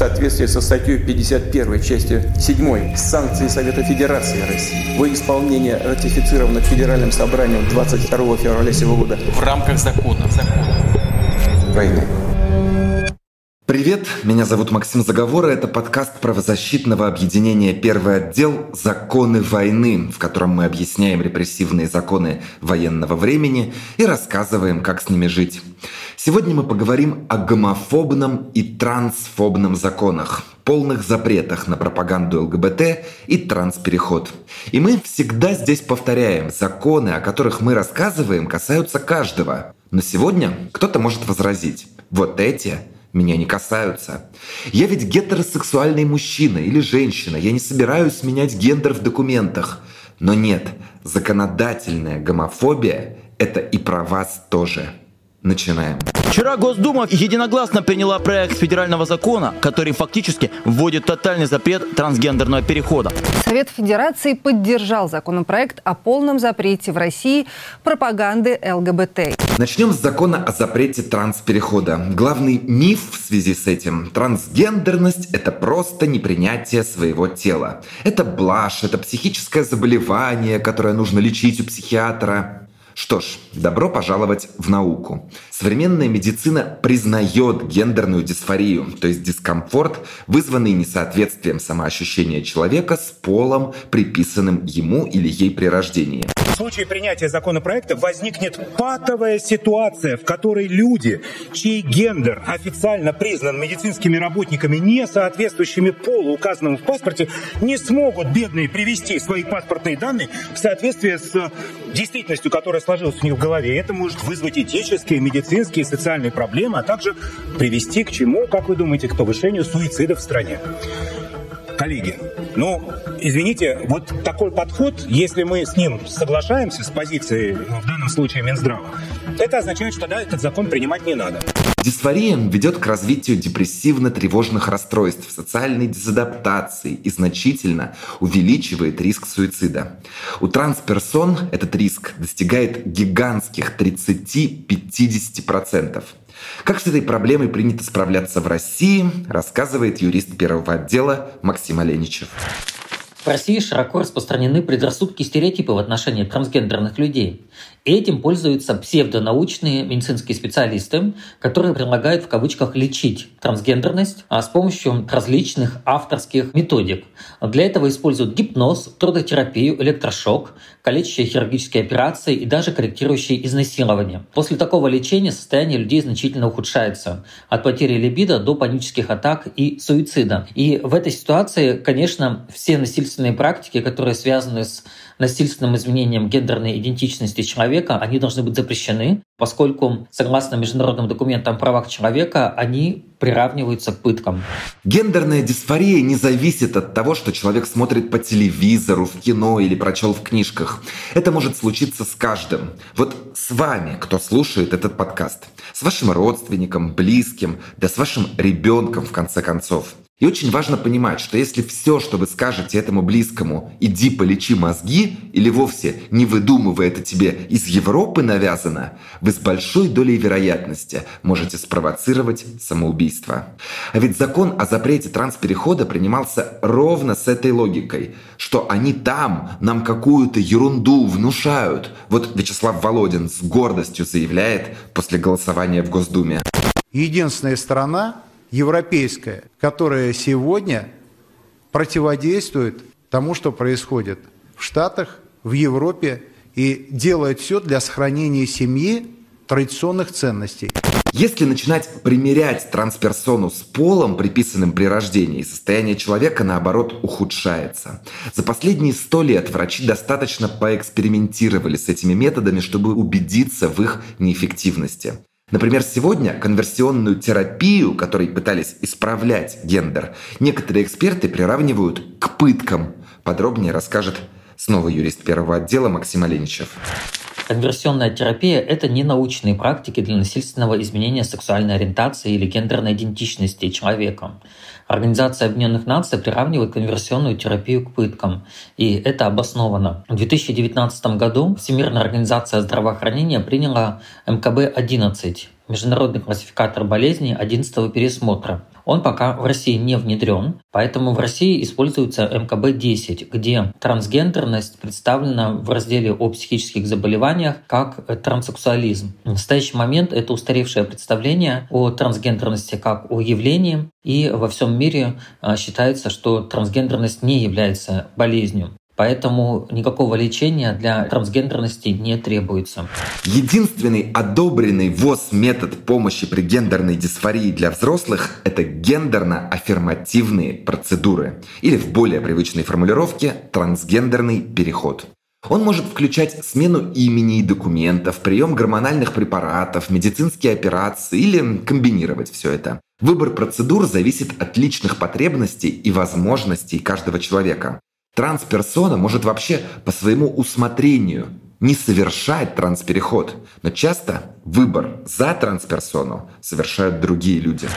соответствии со статьей 51 части 7 санкции Совета Федерации России во исполнение ратифицированных Федеральным собранием 22 февраля сего года в рамках закона, закона. войны. Привет, меня зовут Максим Заговора. Это подкаст правозащитного объединения «Первый отдел. Законы войны», в котором мы объясняем репрессивные законы военного времени и рассказываем, как с ними жить. Сегодня мы поговорим о гомофобном и трансфобном законах, полных запретах на пропаганду ЛГБТ и транспереход. И мы всегда здесь повторяем, законы, о которых мы рассказываем, касаются каждого. Но сегодня кто-то может возразить, вот эти меня не касаются. Я ведь гетеросексуальный мужчина или женщина, я не собираюсь менять гендер в документах. Но нет, законодательная гомофобия – это и про вас тоже. Начинаем. Вчера Госдума единогласно приняла проект федерального закона, который фактически вводит тотальный запрет трансгендерного перехода. Совет Федерации поддержал законопроект о полном запрете в России пропаганды ЛГБТ. Начнем с закона о запрете трансперехода. Главный миф в связи с этим – трансгендерность – это просто непринятие своего тела. Это блажь, это психическое заболевание, которое нужно лечить у психиатра. Что ж, добро пожаловать в науку. Современная медицина признает гендерную дисфорию, то есть дискомфорт, вызванный несоответствием самоощущения человека с полом, приписанным ему или ей при рождении. Случае принятия законопроекта возникнет патовая ситуация, в которой люди, чей гендер официально признан медицинскими работниками, не соответствующими полу, указанному в паспорте, не смогут бедные привести свои паспортные данные в соответствие с действительностью, которая сложилась у них в голове. Это может вызвать этические, медицинские, социальные проблемы, а также привести к чему, как вы думаете, к повышению суицида в стране. Коллеги, ну, извините, вот такой подход, если мы с ним соглашаемся, с позицией, в данном случае Минздрава, это означает, что да, этот закон принимать не надо. Дисфория ведет к развитию депрессивно-тревожных расстройств, социальной дезадаптации и значительно увеличивает риск суицида. У трансперсон этот риск достигает гигантских 30-50%. Как с этой проблемой принято справляться в России, рассказывает юрист первого отдела Максим Оленичев. В России широко распространены предрассудки и стереотипы в отношении трансгендерных людей. Этим пользуются псевдонаучные медицинские специалисты, которые предлагают в кавычках лечить трансгендерность а с помощью различных авторских методик. Для этого используют гипноз, трудотерапию, электрошок, калечащие хирургические операции и даже корректирующие изнасилование. После такого лечения состояние людей значительно ухудшается. От потери либидо до панических атак и суицида. И в этой ситуации, конечно, все насильственные практики, которые связаны с насильственным изменением гендерной идентичности человека, они должны быть запрещены, поскольку, согласно международным документам о правах человека, они приравниваются к пыткам. Гендерная дисфория не зависит от того, что человек смотрит по телевизору, в кино или прочел в книжках. Это может случиться с каждым. Вот с вами, кто слушает этот подкаст. С вашим родственником, близким, да с вашим ребенком, в конце концов. И очень важно понимать, что если все, что вы скажете этому близкому, иди полечи мозги, или вовсе не выдумывая это тебе из Европы навязано, вы с большой долей вероятности можете спровоцировать самоубийство. А ведь закон о запрете трансперехода принимался ровно с этой логикой, что они там нам какую-то ерунду внушают. Вот Вячеслав Володин с гордостью заявляет после голосования в Госдуме. Единственная страна, европейская, которая сегодня противодействует тому, что происходит в Штатах, в Европе и делает все для сохранения семьи традиционных ценностей. Если начинать примерять трансперсону с полом, приписанным при рождении, состояние человека, наоборот, ухудшается. За последние сто лет врачи достаточно поэкспериментировали с этими методами, чтобы убедиться в их неэффективности. Например, сегодня конверсионную терапию, которой пытались исправлять гендер, некоторые эксперты приравнивают к пыткам. Подробнее расскажет снова юрист первого отдела Максим Оленичев. Конверсионная терапия – это не научные практики для насильственного изменения сексуальной ориентации или гендерной идентичности человека. Организация Объединенных Наций приравнивает конверсионную терапию к пыткам, и это обосновано. В 2019 году Всемирная организация здравоохранения приняла МКБ-11 международный классификатор болезней 11 пересмотра. Он пока в России не внедрен, поэтому в России используется МКБ-10, где трансгендерность представлена в разделе о психических заболеваниях как транссексуализм. В настоящий момент это устаревшее представление о трансгендерности как о явлении, и во всем мире а, считается, что трансгендерность не является болезнью. Поэтому никакого лечения для трансгендерности не требуется. Единственный одобренный ВОЗ метод помощи при гендерной дисфории для взрослых – это гендерно-аффирмативные процедуры. Или в более привычной формулировке – трансгендерный переход. Он может включать смену имени и документов, прием гормональных препаратов, медицинские операции или комбинировать все это. Выбор процедур зависит от личных потребностей и возможностей каждого человека. Трансперсона может вообще по своему усмотрению не совершать транспереход, но часто выбор за трансперсону совершают другие люди.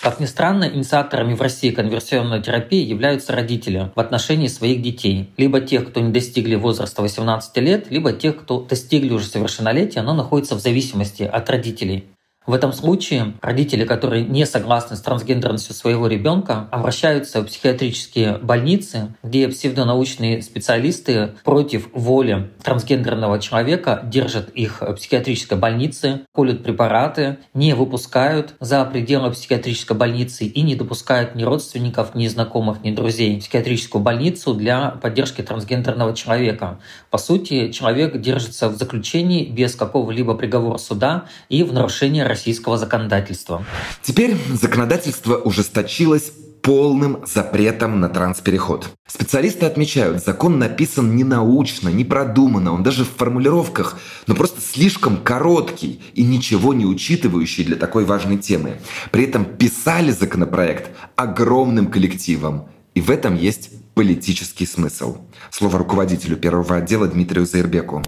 Как ни странно, инициаторами в России конверсионной терапии являются родители в отношении своих детей. Либо тех, кто не достигли возраста 18 лет, либо тех, кто достигли уже совершеннолетия, но находятся в зависимости от родителей. В этом случае родители, которые не согласны с трансгендерностью своего ребенка, обращаются в психиатрические больницы, где псевдонаучные специалисты против воли трансгендерного человека держат их в психиатрической больнице, колют препараты, не выпускают за пределы психиатрической больницы и не допускают ни родственников, ни знакомых, ни друзей в психиатрическую больницу для поддержки трансгендерного человека. По сути, человек держится в заключении без какого-либо приговора суда и в нарушении российского законодательства. Теперь законодательство ужесточилось полным запретом на транспереход. Специалисты отмечают, закон написан не научно, не продуманно, он даже в формулировках, но просто слишком короткий и ничего не учитывающий для такой важной темы. При этом писали законопроект огромным коллективом, и в этом есть политический смысл. Слово руководителю первого отдела Дмитрию Заирбеку.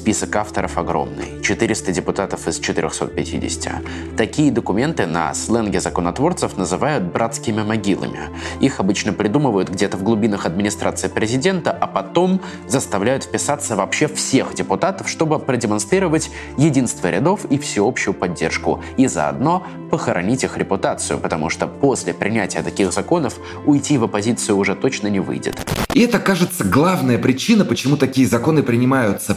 Список авторов огромный. 400 депутатов из 450. Такие документы на сленге законотворцев называют братскими могилами. Их обычно придумывают где-то в глубинах администрации президента, а потом заставляют вписаться вообще всех депутатов, чтобы продемонстрировать единство рядов и всеобщую поддержку. И заодно похоронить их репутацию, потому что после принятия таких законов уйти в оппозицию уже точно не выйдет. И это, кажется, главная причина, почему такие законы принимаются.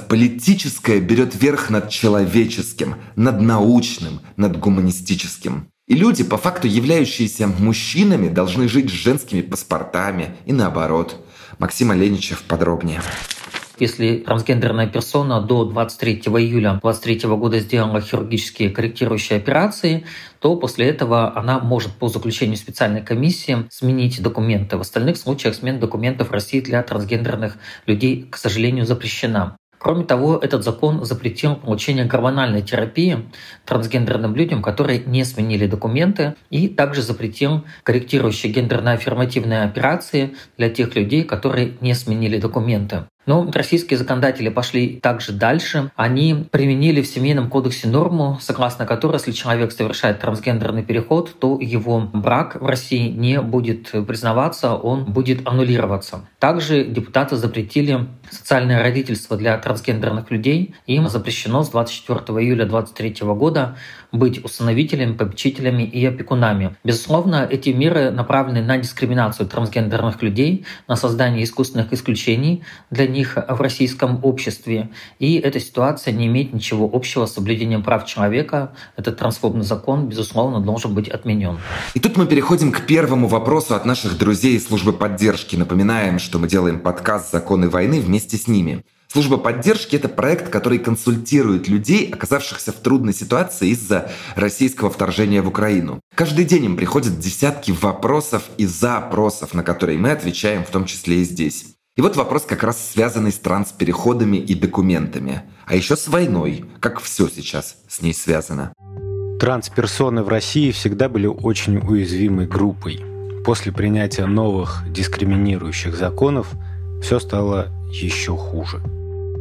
Политическое берет верх над человеческим, над научным, над гуманистическим. И люди, по факту являющиеся мужчинами, должны жить с женскими паспортами и наоборот. Максим Оленичев подробнее. Если трансгендерная персона до 23 июля 2023 года сделала хирургические корректирующие операции, то после этого она может по заключению специальной комиссии сменить документы. В остальных случаях смена документов в России для трансгендерных людей, к сожалению, запрещена. Кроме того, этот закон запретил получение гормональной терапии трансгендерным людям, которые не сменили документы, и также запретил корректирующие гендерно-аффирмативные операции для тех людей, которые не сменили документы. Но российские законодатели пошли также дальше. Они применили в Семейном кодексе норму, согласно которой, если человек совершает трансгендерный переход, то его брак в России не будет признаваться, он будет аннулироваться. Также депутаты запретили социальное родительство для трансгендерных людей. Им запрещено с 24 июля 2023 года быть усыновителями, попечителями и опекунами. Безусловно, эти меры направлены на дискриминацию трансгендерных людей, на создание искусственных исключений для них в российском обществе. И эта ситуация не имеет ничего общего с соблюдением прав человека. Этот трансфобный закон, безусловно, должен быть отменен. И тут мы переходим к первому вопросу от наших друзей службы поддержки. Напоминаем, что мы делаем подкаст «Законы войны» вместе с ними. Служба поддержки – это проект, который консультирует людей, оказавшихся в трудной ситуации из-за российского вторжения в Украину. Каждый день им приходят десятки вопросов и запросов, на которые мы отвечаем в том числе и здесь. И вот вопрос как раз связанный с транспереходами и документами. А еще с войной, как все сейчас с ней связано. Трансперсоны в России всегда были очень уязвимой группой. После принятия новых дискриминирующих законов все стало еще хуже.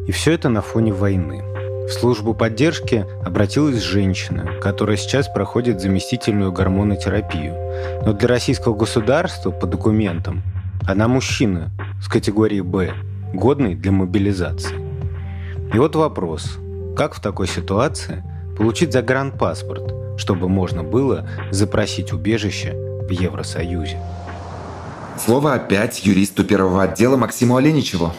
И все это на фоне войны. В службу поддержки обратилась женщина, которая сейчас проходит заместительную гормонотерапию. Но для российского государства по документам она мужчина с категории «Б», годный для мобилизации. И вот вопрос, как в такой ситуации получить загранпаспорт, чтобы можно было запросить убежище в Евросоюзе. Слово опять юристу первого отдела Максиму Оленичеву.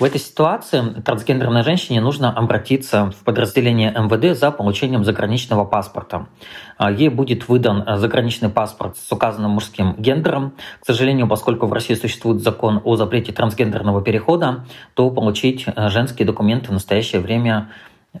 В этой ситуации трансгендерной женщине нужно обратиться в подразделение МВД за получением заграничного паспорта. А, ей будет выдан заграничный паспорт с указанным мужским гендером. К сожалению, поскольку в России существует закон о запрете трансгендерного перехода, то получить э, женские документы в настоящее время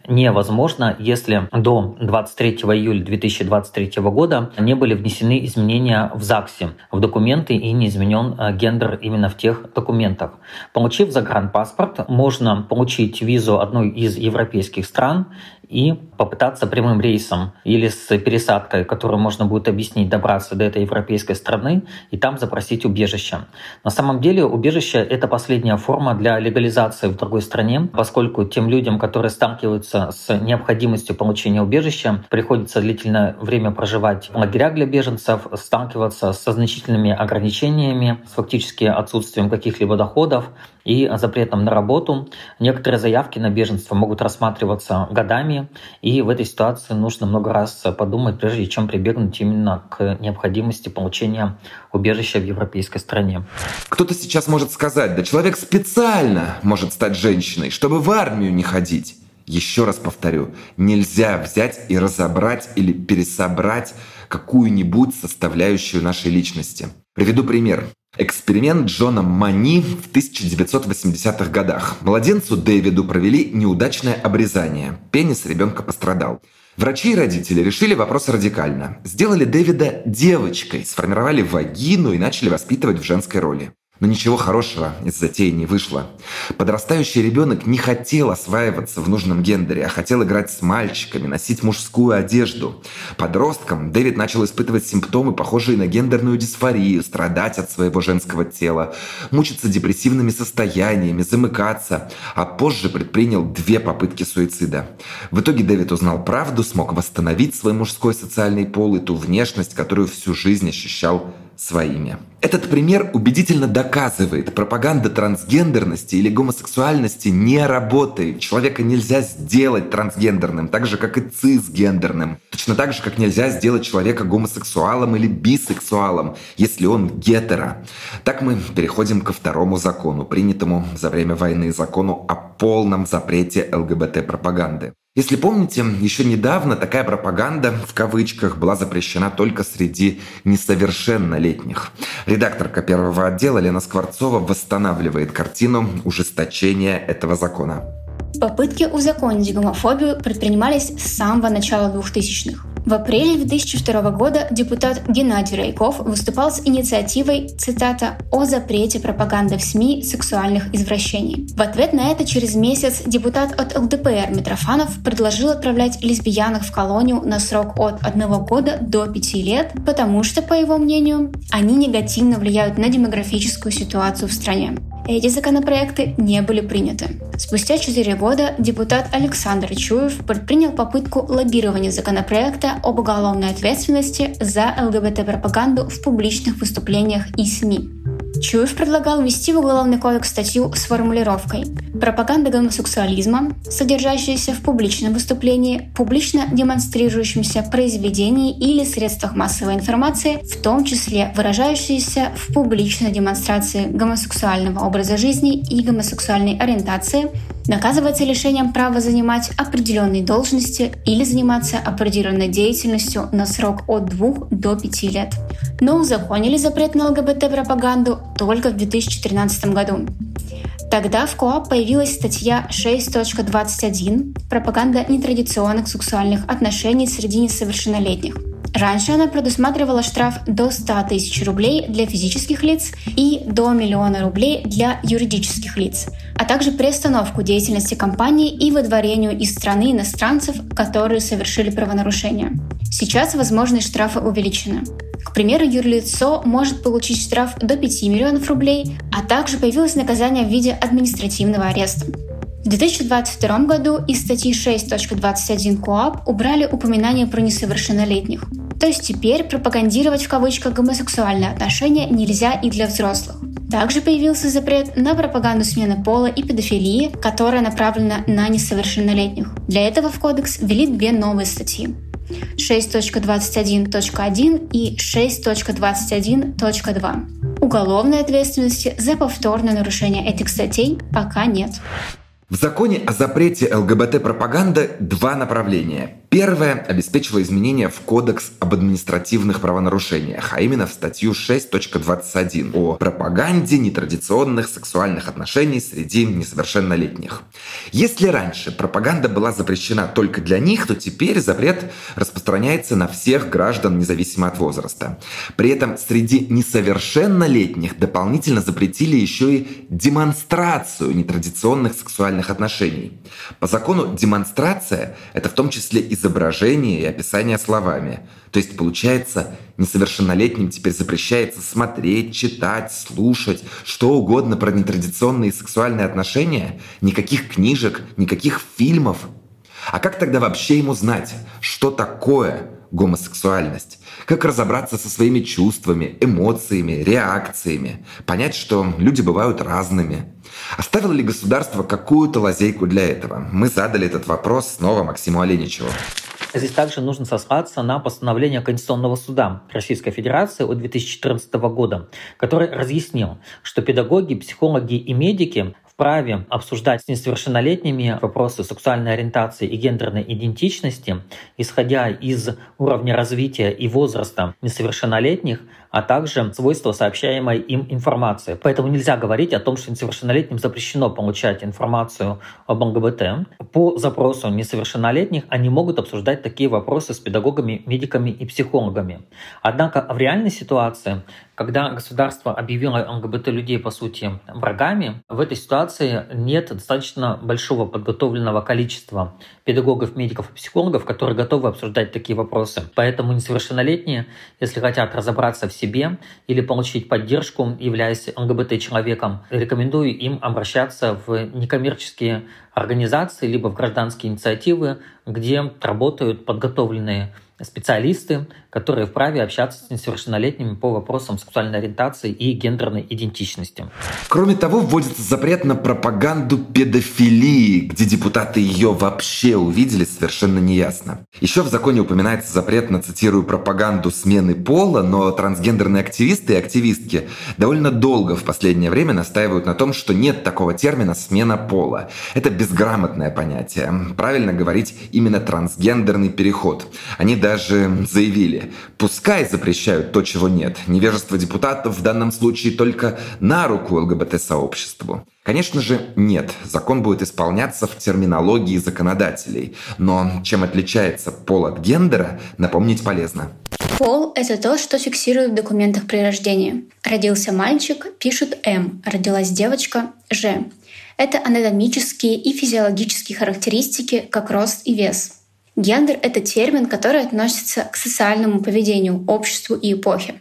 невозможно, если до 23 июля 2023 года не были внесены изменения в ЗАГСе, в документы и не изменен э, гендер именно в тех документах. Получив загранпаспорт, можно получить визу одной из европейских стран и попытаться прямым рейсом или с пересадкой, которую можно будет объяснить, добраться до этой европейской страны и там запросить убежище. На самом деле убежище — это последняя форма для легализации в другой стране, поскольку тем людям, которые сталкиваются с необходимостью получения убежища, приходится длительное время проживать в лагерях для беженцев, сталкиваться со значительными ограничениями, с фактически отсутствием каких-либо доходов и запретом на работу. Некоторые заявки на беженство могут рассматриваться годами, и в этой ситуации нужно много раз подумать, прежде чем прибегнуть именно к необходимости получения убежища в европейской стране. Кто-то сейчас может сказать, да человек специально может стать женщиной, чтобы в армию не ходить. Еще раз повторю, нельзя взять и разобрать или пересобрать какую-нибудь составляющую нашей личности. Приведу пример. Эксперимент Джона Мани в 1980-х годах. Младенцу Дэвиду провели неудачное обрезание. Пенис ребенка пострадал. Врачи и родители решили вопрос радикально. Сделали Дэвида девочкой, сформировали вагину и начали воспитывать в женской роли. Но ничего хорошего из затеи не вышло. Подрастающий ребенок не хотел осваиваться в нужном гендере, а хотел играть с мальчиками, носить мужскую одежду. Подростком Дэвид начал испытывать симптомы, похожие на гендерную дисфорию, страдать от своего женского тела, мучиться депрессивными состояниями, замыкаться, а позже предпринял две попытки суицида. В итоге Дэвид узнал правду, смог восстановить свой мужской социальный пол и ту внешность, которую всю жизнь ощущал своими. Этот пример убедительно доказывает, пропаганда трансгендерности или гомосексуальности не работает. Человека нельзя сделать трансгендерным, так же, как и цисгендерным. Точно так же, как нельзя сделать человека гомосексуалом или бисексуалом, если он гетеро. Так мы переходим ко второму закону, принятому за время войны закону о полном запрете ЛГБТ-пропаганды. Если помните, еще недавно такая пропаганда в кавычках была запрещена только среди несовершеннолетних. Редакторка первого отдела Лена Скворцова восстанавливает картину ужесточения этого закона. Попытки узаконить гомофобию предпринимались с самого начала 2000-х. В апреле 2002 года депутат Геннадий Райков выступал с инициативой, цитата, «о запрете пропаганды в СМИ сексуальных извращений». В ответ на это через месяц депутат от ЛДПР Митрофанов предложил отправлять лесбиянок в колонию на срок от одного года до пяти лет, потому что, по его мнению, они негативно влияют на демографическую ситуацию в стране. Эти законопроекты не были приняты. Спустя четыре года депутат Александр Чуев предпринял попытку лоббирования законопроекта об уголовной ответственности за ЛГБТ-пропаганду в публичных выступлениях и СМИ. Чуев предлагал ввести в Уголовный кодекс статью с формулировкой «Пропаганда гомосексуализма, содержащаяся в публичном выступлении, публично демонстрирующемся произведении или средствах массовой информации, в том числе выражающаяся в публичной демонстрации гомосексуального образа жизни и гомосексуальной ориентации, наказывается лишением права занимать определенные должности или заниматься определенной деятельностью на срок от 2 до 5 лет. Но узаконили запрет на ЛГБТ-пропаганду только в 2013 году. Тогда в КОАП появилась статья 6.21 «Пропаганда нетрадиционных сексуальных отношений среди несовершеннолетних». Раньше она предусматривала штраф до 100 тысяч рублей для физических лиц и до миллиона рублей для юридических лиц, а также приостановку деятельности компании и выдворению из страны иностранцев, которые совершили правонарушение. Сейчас возможные штрафы увеличены. К примеру, юрлицо может получить штраф до 5 миллионов рублей, а также появилось наказание в виде административного ареста. В 2022 году из статьи 6.21 КОАП убрали упоминание про несовершеннолетних. То есть теперь пропагандировать в кавычках гомосексуальные отношения нельзя и для взрослых. Также появился запрет на пропаганду смены пола и педофилии, которая направлена на несовершеннолетних. Для этого в кодекс ввели две новые статьи 6.21.1 и 6.21.2. Уголовной ответственности за повторное нарушение этих статей пока нет. В законе о запрете ЛГБТ-пропаганды два направления. Первое обеспечило изменения в Кодекс об административных правонарушениях, а именно в статью 6.21 о пропаганде нетрадиционных сексуальных отношений среди несовершеннолетних. Если раньше пропаганда была запрещена только для них, то теперь запрет распространяется на всех граждан, независимо от возраста. При этом среди несовершеннолетних дополнительно запретили еще и демонстрацию нетрадиционных сексуальных отношений. По закону демонстрация – это в том числе и изображение и описание словами. То есть, получается, несовершеннолетним теперь запрещается смотреть, читать, слушать, что угодно про нетрадиционные сексуальные отношения, никаких книжек, никаких фильмов. А как тогда вообще ему знать, что такое гомосексуальность? Как разобраться со своими чувствами, эмоциями, реакциями? Понять, что люди бывают разными. Оставило ли государство какую-то лазейку для этого? Мы задали этот вопрос снова Максиму Оленичеву. Здесь также нужно сослаться на постановление Конституционного суда Российской Федерации от 2014 года, который разъяснил, что педагоги, психологи и медики вправе обсуждать с несовершеннолетними вопросы сексуальной ориентации и гендерной идентичности, исходя из уровня развития и возраста несовершеннолетних, а также свойства сообщаемой им информации. Поэтому нельзя говорить о том, что несовершеннолетним запрещено получать информацию об ЛГБТ. По запросу несовершеннолетних они могут обсуждать такие вопросы с педагогами, медиками и психологами. Однако в реальной ситуации когда государство объявило ЛГБТ-людей, по сути, врагами, в этой ситуации нет достаточно большого подготовленного количества педагогов, медиков и психологов, которые готовы обсуждать такие вопросы. Поэтому несовершеннолетние, если хотят разобраться в себе или получить поддержку, являясь ЛГБТ-человеком, рекомендую им обращаться в некоммерческие организации либо в гражданские инициативы, где работают подготовленные специалисты, которые вправе общаться с несовершеннолетними по вопросам сексуальной ориентации и гендерной идентичности. Кроме того, вводится запрет на пропаганду педофилии, где депутаты ее вообще увидели, совершенно неясно. Еще в законе упоминается запрет на, цитирую, пропаганду смены пола, но трансгендерные активисты и активистки довольно долго в последнее время настаивают на том, что нет такого термина «смена пола». Это безграмотное понятие. Правильно говорить именно трансгендерный переход. Они даже заявили, пускай запрещают то, чего нет. Невежество депутатов в данном случае только на руку ЛГБТ-сообществу. Конечно же, нет. Закон будет исполняться в терминологии законодателей. Но чем отличается пол от гендера, напомнить полезно. Пол – это то, что фиксируют в документах при рождении. Родился мальчик – пишут М, родилась девочка – Ж. Это анатомические и физиологические характеристики, как рост и вес – Гендер — это термин, который относится к социальному поведению, обществу и эпохе.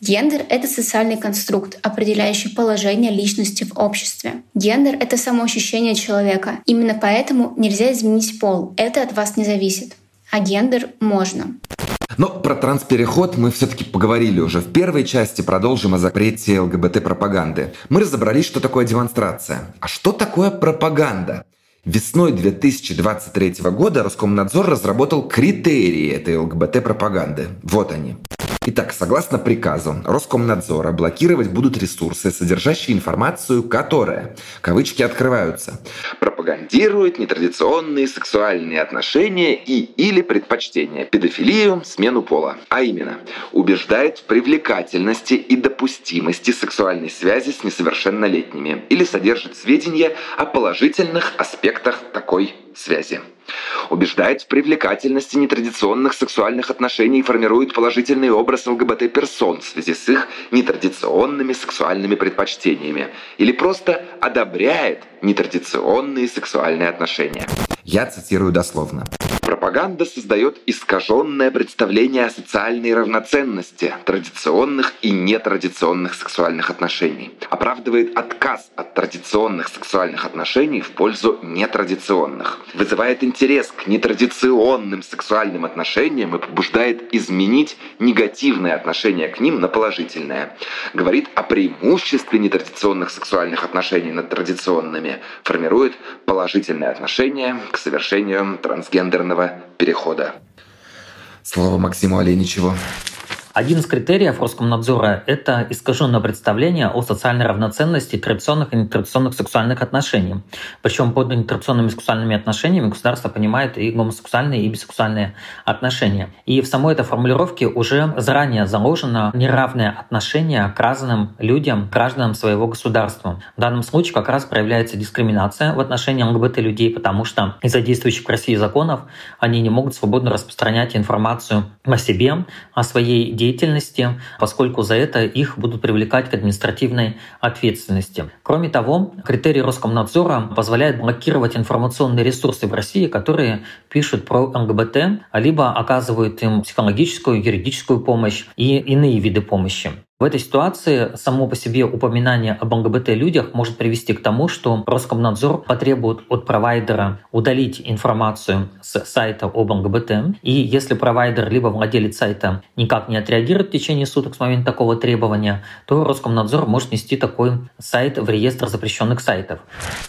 Гендер — это социальный конструкт, определяющий положение личности в обществе. Гендер — это самоощущение человека. Именно поэтому нельзя изменить пол. Это от вас не зависит. А гендер можно. Но про транспереход мы все-таки поговорили уже. В первой части продолжим о запрете ЛГБТ-пропаганды. Мы разобрались, что такое демонстрация. А что такое пропаганда? Весной 2023 года Роскомнадзор разработал критерии этой ЛГБТ-пропаганды. Вот они. Итак, согласно приказу Роскомнадзора, блокировать будут ресурсы, содержащие информацию, которая, кавычки открываются, пропагандирует нетрадиционные сексуальные отношения и или предпочтения, педофилию, смену пола. А именно, убеждает в привлекательности и допустимости сексуальной связи с несовершеннолетними или содержит сведения о положительных аспектах такой связи убеждает в привлекательности нетрадиционных сексуальных отношений и формирует положительный образ ЛГБТ-персон в связи с их нетрадиционными сексуальными предпочтениями. Или просто одобряет нетрадиционные сексуальные отношения. Я цитирую дословно. Пропаганда создает искаженное представление о социальной равноценности традиционных и нетрадиционных сексуальных отношений. Оправдывает отказ от традиционных сексуальных отношений в пользу нетрадиционных. Вызывает интерес к нетрадиционным сексуальным отношениям и побуждает изменить негативное отношение к ним на положительное. Говорит о преимуществе нетрадиционных сексуальных отношений над традиционными. Формирует положительное отношение к совершению трансгендерного перехода. Слово Максиму Оленичеву. Один из критериев Роскомнадзора — это искаженное представление о социальной равноценности традиционных и нетрадиционных сексуальных отношений. Причем под нетрадиционными сексуальными отношениями государство понимает и гомосексуальные, и бисексуальные отношения. И в самой этой формулировке уже заранее заложено неравное отношение к разным людям, гражданам своего государства. В данном случае как раз проявляется дискриминация в отношении ЛГБТ-людей, потому что из-за действующих в России законов они не могут свободно распространять информацию о себе, о своей деятельности, деятельности, поскольку за это их будут привлекать к административной ответственности. Кроме того, критерий Роскомнадзора позволяет блокировать информационные ресурсы в России, которые пишут про ЛГБТ, либо оказывают им психологическую, юридическую помощь и иные виды помощи. В этой ситуации само по себе упоминание об ЛГБТ-людях может привести к тому, что Роскомнадзор потребует от провайдера удалить информацию с сайта об ЛГБТ. И если провайдер либо владелец сайта никак не отреагирует в течение суток с момента такого требования, то Роскомнадзор может нести такой сайт в реестр запрещенных сайтов.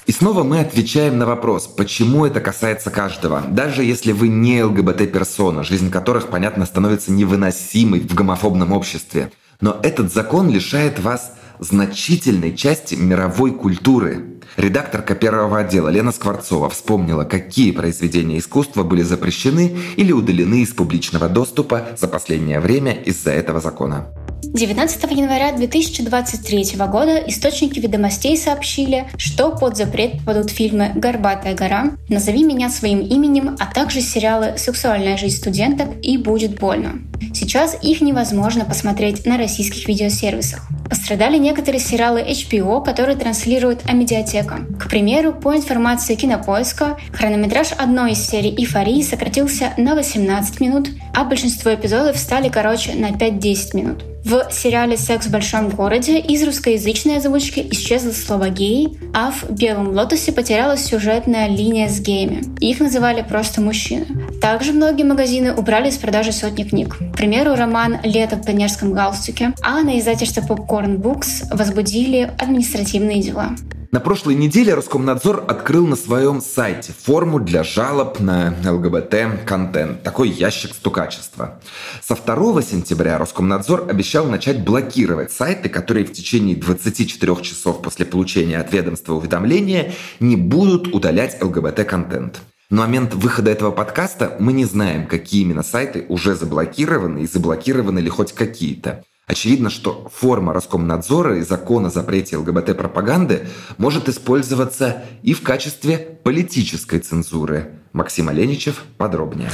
И снова мы отвечаем на вопрос, почему это касается каждого. Даже если вы не ЛГБТ-персона, жизнь которых, понятно, становится невыносимой в гомофобном обществе. Но этот закон лишает вас значительной части мировой культуры. Редакторка первого отдела Лена Скворцова вспомнила, какие произведения искусства были запрещены или удалены из публичного доступа за последнее время из-за этого закона. 19 января 2023 года источники ведомостей сообщили, что под запрет попадут фильмы «Горбатая гора», «Назови меня своим именем», а также сериалы «Сексуальная жизнь студенток» и «Будет больно». Сейчас их невозможно посмотреть на российских видеосервисах. Пострадали некоторые сериалы HBO, которые транслирует Амедиатека. К примеру, по информации Кинопоиска, хронометраж одной из серий «Эйфории» сократился на 18 минут, а большинство эпизодов стали короче на 5-10 минут. В сериале «Секс в большом городе» из русскоязычной озвучки исчезло слово «гей», а в «Белом лотосе» потерялась сюжетная линия с геями. Их называли просто мужчины. Также многие магазины убрали из продажи сотни книг. К примеру, роман «Лето в пионерском галстуке», а на издательство Popcorn Books возбудили административные дела. На прошлой неделе Роскомнадзор открыл на своем сайте форму для жалоб на ЛГБТ-контент, такой ящик стукачества. Со 2 сентября Роскомнадзор обещал начать блокировать сайты, которые в течение 24 часов после получения от ведомства уведомления не будут удалять ЛГБТ-контент. На момент выхода этого подкаста мы не знаем, какие именно сайты уже заблокированы и заблокированы ли хоть какие-то. Очевидно, что форма Роскомнадзора и закона о запрете ЛГБТ-пропаганды может использоваться и в качестве политической цензуры. Максим Оленичев подробнее.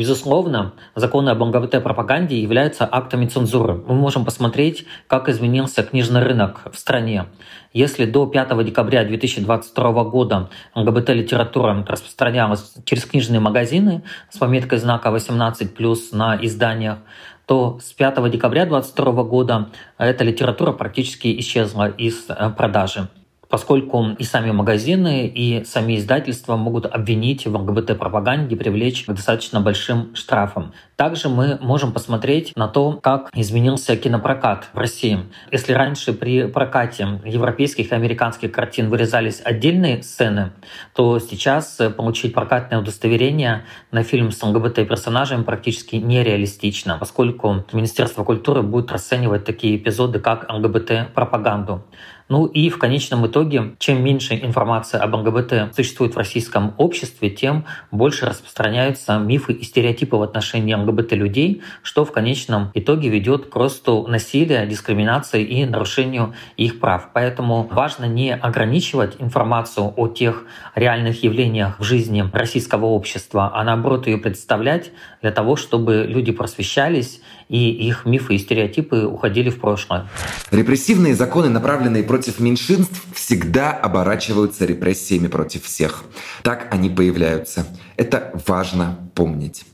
Безусловно, законы об ЛГБТ-пропаганде являются актами цензуры. Мы можем посмотреть, как изменился книжный рынок в стране. Если до 5 декабря 2022 года ЛГБТ-литература распространялась через книжные магазины с пометкой знака 18+, на изданиях, то с 5 декабря 2022 года эта литература практически исчезла из э, продажи поскольку и сами магазины, и сами издательства могут обвинить в ЛГБТ-пропаганде, привлечь к достаточно большим штрафам. Также мы можем посмотреть на то, как изменился кинопрокат в России. Если раньше при прокате европейских и американских картин вырезались отдельные сцены, то сейчас получить прокатное удостоверение на фильм с ЛГБТ-персонажами практически нереалистично, поскольку Министерство культуры будет расценивать такие эпизоды как ЛГБТ-пропаганду. Ну и в конечном итоге, чем меньше информации об ЛГБТ существует в российском обществе, тем больше распространяются мифы и стереотипы в отношении ЛГБТ людей, что в конечном итоге ведет к росту насилия, дискриминации и нарушению их прав. Поэтому важно не ограничивать информацию о тех реальных явлениях в жизни российского общества, а наоборот ее представлять для того, чтобы люди просвещались и их мифы и стереотипы уходили в прошлое. Репрессивные законы, направленные против меньшинств, всегда оборачиваются репрессиями против всех. Так они появляются. Это важно помнить.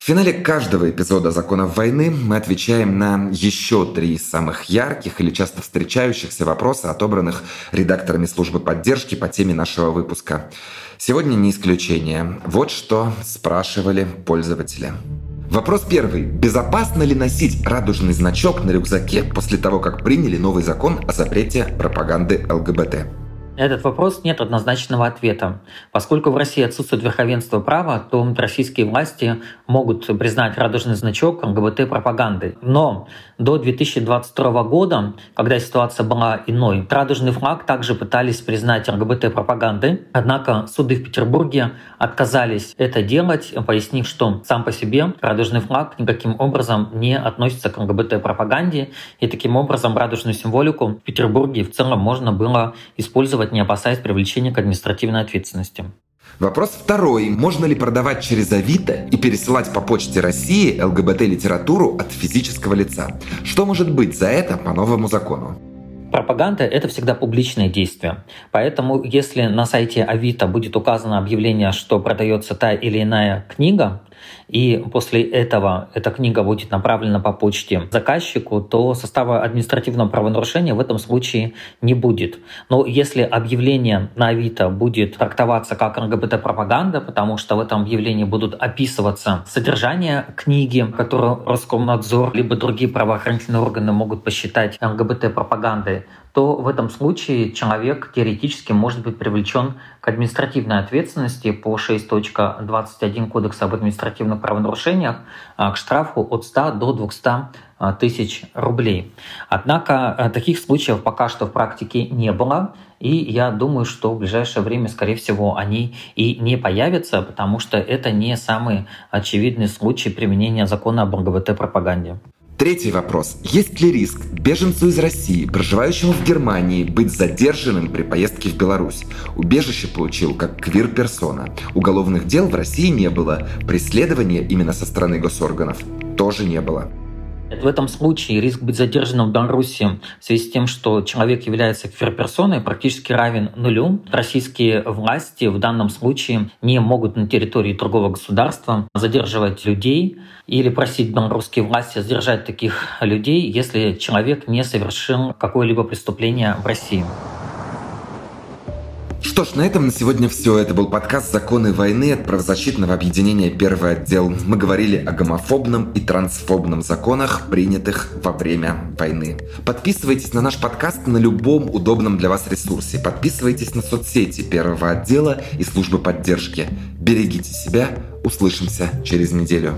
В финале каждого эпизода «Законов войны» мы отвечаем на еще три самых ярких или часто встречающихся вопроса, отобранных редакторами службы поддержки по теме нашего выпуска. Сегодня не исключение. Вот что спрашивали пользователи. Вопрос первый. Безопасно ли носить радужный значок на рюкзаке после того, как приняли новый закон о запрете пропаганды ЛГБТ? Этот вопрос нет однозначного ответа. Поскольку в России отсутствует верховенство права, то российские власти могут признать радужный значок ЛГБТ-пропаганды. Но до 2022 года, когда ситуация была иной, радужный флаг также пытались признать ЛГБТ-пропагандой. Однако суды в Петербурге отказались это делать, пояснив, что сам по себе радужный флаг никаким образом не относится к ЛГБТ-пропаганде, и таким образом радужную символику в Петербурге в целом можно было использовать не опасаясь привлечения к административной ответственности. Вопрос второй. Можно ли продавать через Авито и пересылать по почте России ЛГБТ-литературу от физического лица? Что может быть за это по новому закону? Пропаганда — это всегда публичное действие. Поэтому если на сайте Авито будет указано объявление, что продается та или иная книга, и после этого эта книга будет направлена по почте заказчику, то состава административного правонарушения в этом случае не будет. Но если объявление на Авито будет трактоваться как ЛГБТ-пропаганда, потому что в этом объявлении будут описываться содержание книги, которую Роскомнадзор либо другие правоохранительные органы могут посчитать ЛГБТ-пропагандой, то в этом случае человек теоретически может быть привлечен к административной ответственности по 6.21 Кодекса об административных правонарушениях а, к штрафу от 100 до 200 а, тысяч рублей. Однако а, таких случаев пока что в практике не было, и я думаю, что в ближайшее время, скорее всего, они и не появятся, потому что это не самый очевидный случай применения закона об ЛГБТ-пропаганде. Третий вопрос. Есть ли риск беженцу из России, проживающему в Германии, быть задержанным при поездке в Беларусь? Убежище получил как квир-персона. Уголовных дел в России не было. Преследования именно со стороны госорганов тоже не было. В этом случае риск быть задержанным в Беларуси в связи с тем, что человек является квир-персоной, практически равен нулю. Российские власти в данном случае не могут на территории другого государства задерживать людей или просить белорусские власти задержать таких людей, если человек не совершил какое-либо преступление в России. Что ж, на этом на сегодня все. Это был подкаст «Законы войны» от правозащитного объединения «Первый отдел». Мы говорили о гомофобном и трансфобном законах, принятых во время войны. Подписывайтесь на наш подкаст на любом удобном для вас ресурсе. Подписывайтесь на соцсети Первого отдела и службы поддержки. Берегите себя. Услышимся через неделю.